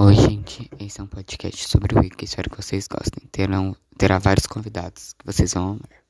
Oi, gente. Esse é um podcast sobre o Wiki. Espero que vocês gostem. Terão, terá vários convidados que vocês vão amar.